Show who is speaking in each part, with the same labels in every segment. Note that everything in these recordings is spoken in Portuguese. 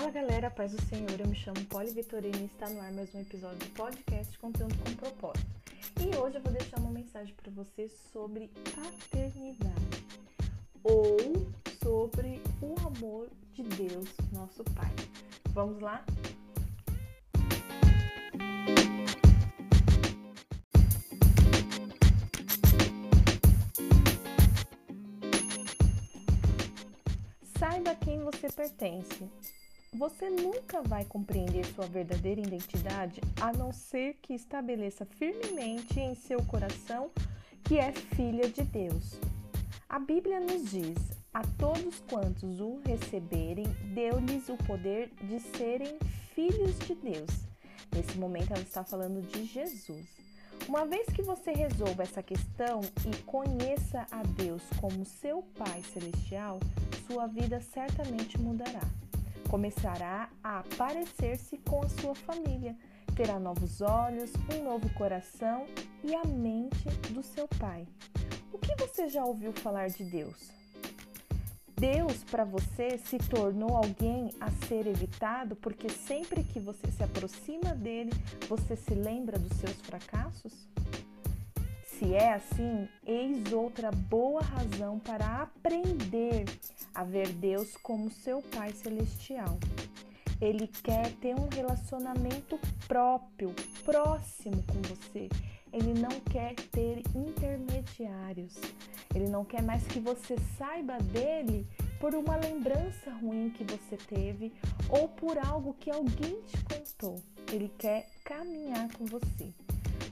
Speaker 1: Fala galera, paz do Senhor, eu me chamo Poli Vitorino e está no ar mais um episódio do podcast Conteúdo com Propósito. E hoje eu vou deixar uma mensagem para vocês sobre paternidade ou sobre o amor de Deus, nosso Pai. Vamos lá? Saiba quem você pertence. Você nunca vai compreender sua verdadeira identidade a não ser que estabeleça firmemente em seu coração que é filha de Deus. A Bíblia nos diz: a todos quantos o receberem, deu-lhes o poder de serem filhos de Deus. Nesse momento, ela está falando de Jesus. Uma vez que você resolva essa questão e conheça a Deus como seu Pai Celestial, sua vida certamente mudará. Começará a parecer-se com a sua família, terá novos olhos, um novo coração e a mente do seu Pai. O que você já ouviu falar de Deus? Deus para você se tornou alguém a ser evitado porque sempre que você se aproxima dele, você se lembra dos seus fracassos? Se é assim, eis outra boa razão para aprender a ver Deus como seu Pai Celestial. Ele quer ter um relacionamento próprio, próximo com você. Ele não quer ter intermediários. Ele não quer mais que você saiba dele por uma lembrança ruim que você teve ou por algo que alguém te contou. Ele quer caminhar com você.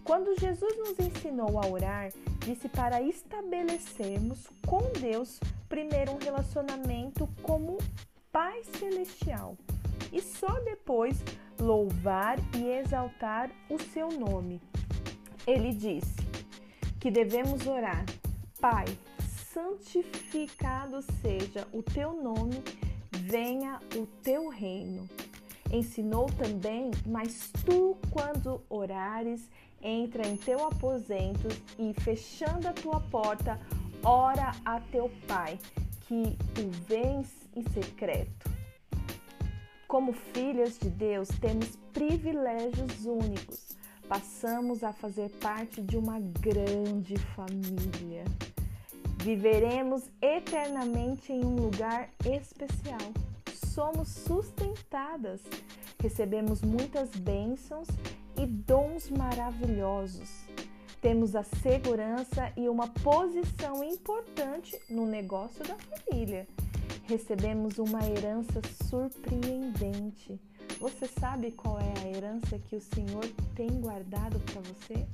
Speaker 1: Quando Jesus nos ensinou a orar, disse para estabelecermos com Deus primeiro um relacionamento como Pai Celestial e só depois louvar e exaltar o seu nome. Ele disse que devemos orar: Pai, santificado seja o teu nome, venha o teu reino. Ensinou também, mas tu, quando orares, entra em teu aposento e, fechando a tua porta, ora a teu Pai, que o vens em secreto. Como filhas de Deus, temos privilégios únicos. Passamos a fazer parte de uma grande família. Viveremos eternamente em um lugar especial. Somos sustentadas, recebemos muitas bênçãos e dons maravilhosos. Temos a segurança e uma posição importante no negócio da família. Recebemos uma herança surpreendente. Você sabe qual é a herança que o Senhor tem guardado para você?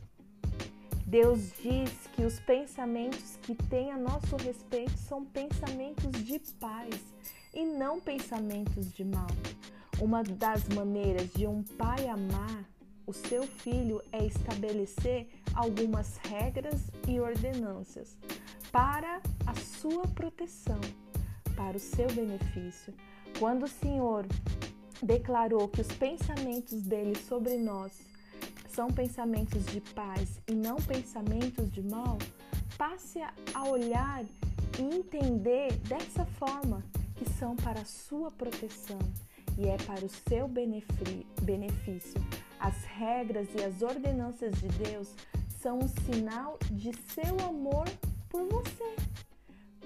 Speaker 1: Deus diz que os pensamentos que tem a nosso respeito são pensamentos de paz e não pensamentos de mal. Uma das maneiras de um pai amar o seu filho é estabelecer algumas regras e ordenanças para a sua proteção, para o seu benefício. Quando o Senhor declarou que os pensamentos dele sobre nós são pensamentos de paz e não pensamentos de mal, passe a olhar e entender dessa forma que são para a sua proteção e é para o seu benefício. As regras e as ordenanças de Deus são um sinal de seu amor por você.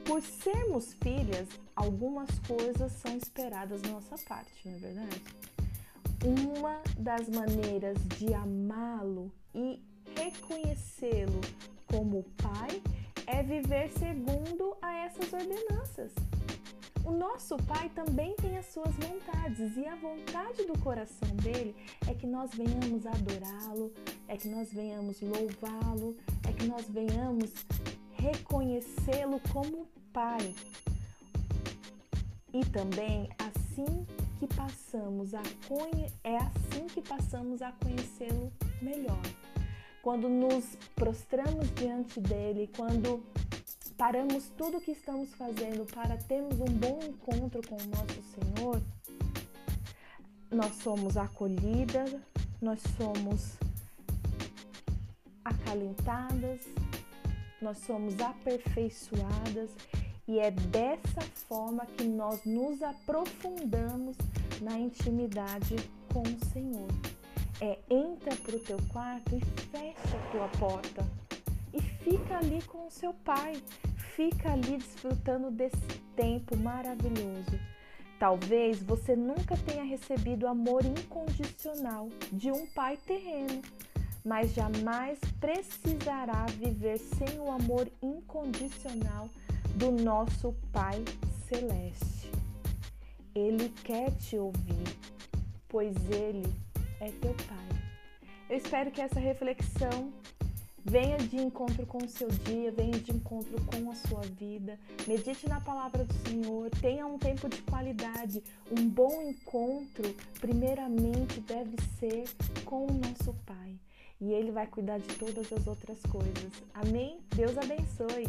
Speaker 1: Por sermos filhas, algumas coisas são esperadas da nossa parte, não é verdade? Uma das maneiras de amá-lo e reconhecê-lo como pai é viver segundo a essas ordenanças. O nosso Pai também tem as suas vontades e a vontade do coração dele é que nós venhamos adorá-lo, é que nós venhamos louvá-lo, é que nós venhamos reconhecê-lo como Pai. E também assim que passamos a conhe... é assim que passamos a conhecê-lo melhor. Quando nos prostramos diante dele, quando paramos tudo o que estamos fazendo para termos um bom encontro com o nosso Senhor, nós somos acolhidas, nós somos acalentadas, nós somos aperfeiçoadas e é dessa forma que nós nos aprofundamos na intimidade com o Senhor. É entra para o teu quarto e fecha a tua porta e fica ali com o seu pai, fica ali desfrutando desse tempo maravilhoso. Talvez você nunca tenha recebido amor incondicional de um pai terreno, mas jamais precisará viver sem o amor incondicional do nosso Pai Celeste. Ele quer te ouvir, pois Ele é teu Pai. Eu espero que essa reflexão venha de encontro com o seu dia, venha de encontro com a sua vida. Medite na palavra do Senhor, tenha um tempo de qualidade. Um bom encontro, primeiramente, deve ser com o nosso Pai. E Ele vai cuidar de todas as outras coisas. Amém? Deus abençoe.